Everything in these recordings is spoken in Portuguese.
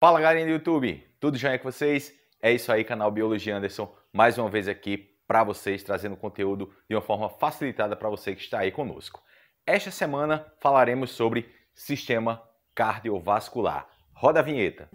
Fala galerinha do YouTube, tudo já com vocês? É isso aí, canal Biologia Anderson, mais uma vez aqui para vocês, trazendo conteúdo de uma forma facilitada para você que está aí conosco. Esta semana falaremos sobre sistema cardiovascular. Roda a vinheta.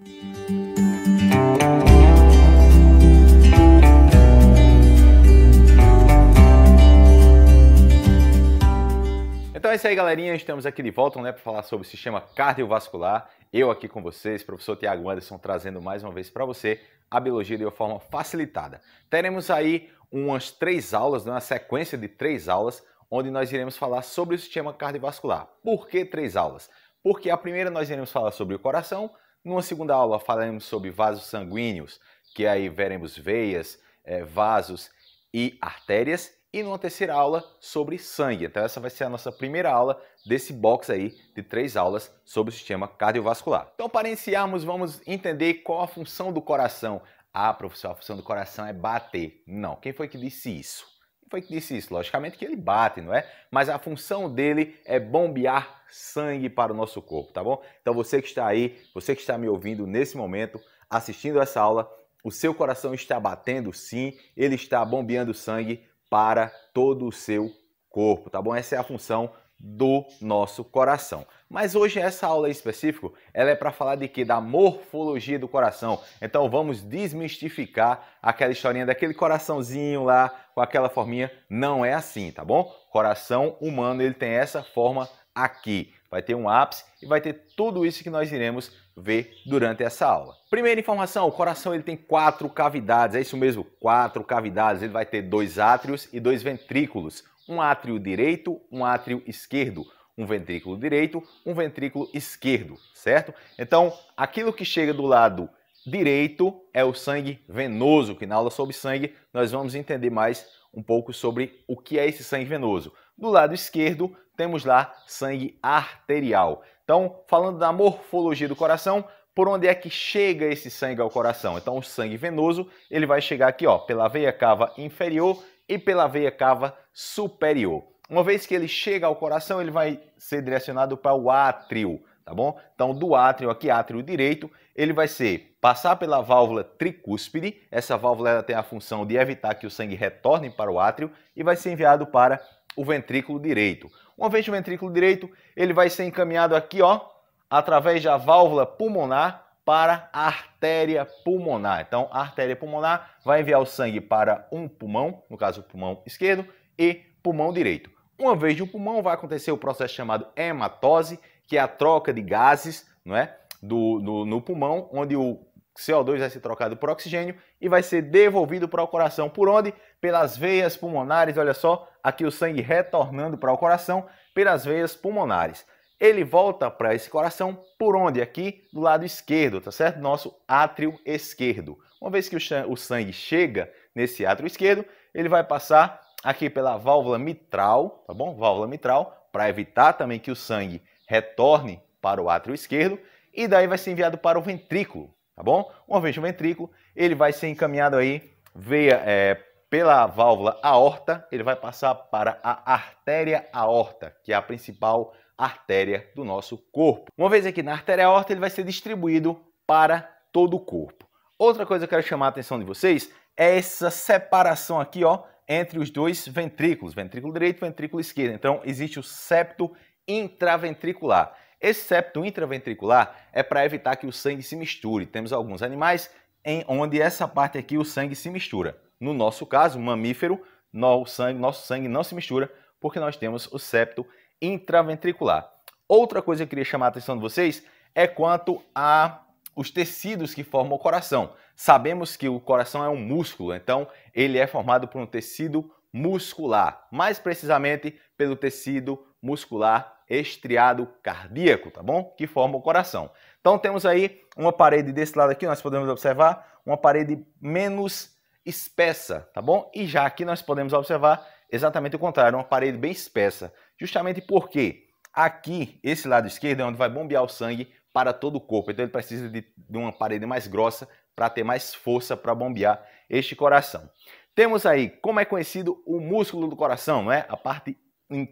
Então é isso aí, galerinha. Estamos aqui de volta né, para falar sobre o sistema cardiovascular. Eu aqui com vocês, professor Tiago Anderson, trazendo mais uma vez para você a biologia de uma forma facilitada. Teremos aí umas três aulas, né, uma sequência de três aulas, onde nós iremos falar sobre o sistema cardiovascular. Por que três aulas? Porque a primeira nós iremos falar sobre o coração, numa segunda aula falaremos sobre vasos sanguíneos, que aí veremos veias, eh, vasos e artérias e numa terceira aula sobre sangue. Então essa vai ser a nossa primeira aula desse box aí de três aulas sobre o sistema cardiovascular. Então para iniciarmos, vamos entender qual a função do coração. Ah, professor, a função do coração é bater. Não, quem foi que disse isso? Quem foi que disse isso? Logicamente que ele bate, não é? Mas a função dele é bombear sangue para o nosso corpo, tá bom? Então você que está aí, você que está me ouvindo nesse momento, assistindo essa aula, o seu coração está batendo sim, ele está bombeando sangue para todo o seu corpo, tá bom? Essa é a função do nosso coração. Mas hoje essa aula em específico, ela é para falar de que da morfologia do coração. Então vamos desmistificar aquela historinha daquele coraçãozinho lá com aquela forminha. Não é assim, tá bom? Coração humano ele tem essa forma aqui. Vai ter um ápice e vai ter tudo isso que nós iremos ver durante essa aula. Primeira informação, o coração ele tem quatro cavidades, é isso mesmo, quatro cavidades. Ele vai ter dois átrios e dois ventrículos, um átrio direito, um átrio esquerdo, um ventrículo direito, um ventrículo esquerdo, certo? Então, aquilo que chega do lado direito é o sangue venoso, que na aula sobre sangue nós vamos entender mais um pouco sobre o que é esse sangue venoso. Do lado esquerdo temos lá sangue arterial. Então, falando da morfologia do coração, por onde é que chega esse sangue ao coração? Então, o sangue venoso, ele vai chegar aqui, ó, pela veia cava inferior e pela veia cava superior. Uma vez que ele chega ao coração, ele vai ser direcionado para o átrio, tá bom? Então, do átrio aqui, átrio direito, ele vai ser passar pela válvula tricúspide. Essa válvula ela tem a função de evitar que o sangue retorne para o átrio e vai ser enviado para o ventrículo direito. Uma vez no ventrículo direito, ele vai ser encaminhado aqui, ó, através da válvula pulmonar para a artéria pulmonar. Então, a artéria pulmonar vai enviar o sangue para um pulmão, no caso o pulmão esquerdo, e pulmão direito. Uma vez no pulmão, vai acontecer o processo chamado hematose, que é a troca de gases, não é? Do, do, no pulmão, onde o CO2 vai ser trocado por oxigênio e vai ser devolvido para o coração. Por onde? Pelas veias pulmonares. Olha só, aqui o sangue retornando para o coração pelas veias pulmonares. Ele volta para esse coração por onde? Aqui do lado esquerdo, tá certo? Nosso átrio esquerdo. Uma vez que o sangue chega nesse átrio esquerdo, ele vai passar aqui pela válvula mitral, tá bom? Válvula mitral, para evitar também que o sangue retorne para o átrio esquerdo e daí vai ser enviado para o ventrículo, tá bom? Uma vez no ventrículo, ele vai ser encaminhado aí veia, é, pela válvula aorta, ele vai passar para a artéria aorta, que é a principal artéria do nosso corpo. Uma vez aqui na artéria aorta, ele vai ser distribuído para todo o corpo. Outra coisa que eu quero chamar a atenção de vocês é essa separação aqui, ó, entre os dois ventrículos, ventrículo direito e ventrículo esquerdo. Então, existe o septo intraventricular. Esse septo intraventricular é para evitar que o sangue se misture. Temos alguns animais em onde essa parte aqui o sangue se mistura. No nosso caso, mamífero, nosso sangue, nosso sangue não se mistura porque nós temos o septo intraventricular. Outra coisa que eu queria chamar a atenção de vocês é quanto a os tecidos que formam o coração. Sabemos que o coração é um músculo, então ele é formado por um tecido muscular, mais precisamente pelo tecido muscular estriado cardíaco, tá bom? Que forma o coração. Então temos aí uma parede desse lado aqui, nós podemos observar uma parede menos espessa, tá bom? E já aqui nós podemos observar exatamente o contrário, uma parede bem espessa. Justamente porque aqui, esse lado esquerdo é onde vai bombear o sangue para todo o corpo. Então ele precisa de, de uma parede mais grossa para ter mais força para bombear este coração. Temos aí, como é conhecido o músculo do coração, não é? A parte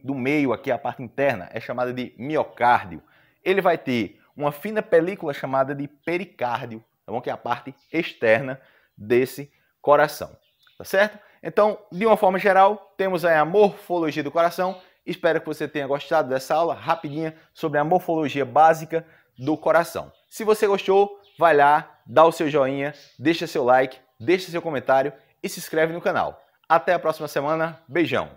do meio aqui, a parte interna, é chamada de miocárdio. Ele vai ter uma fina película chamada de pericárdio, tá bom? que é a parte externa desse coração, tá certo? Então, de uma forma geral, temos aí a morfologia do coração. Espero que você tenha gostado dessa aula rapidinha sobre a morfologia básica do coração. Se você gostou, vai lá, dá o seu joinha, deixa seu like, deixa seu comentário e se inscreve no canal. Até a próxima semana. Beijão!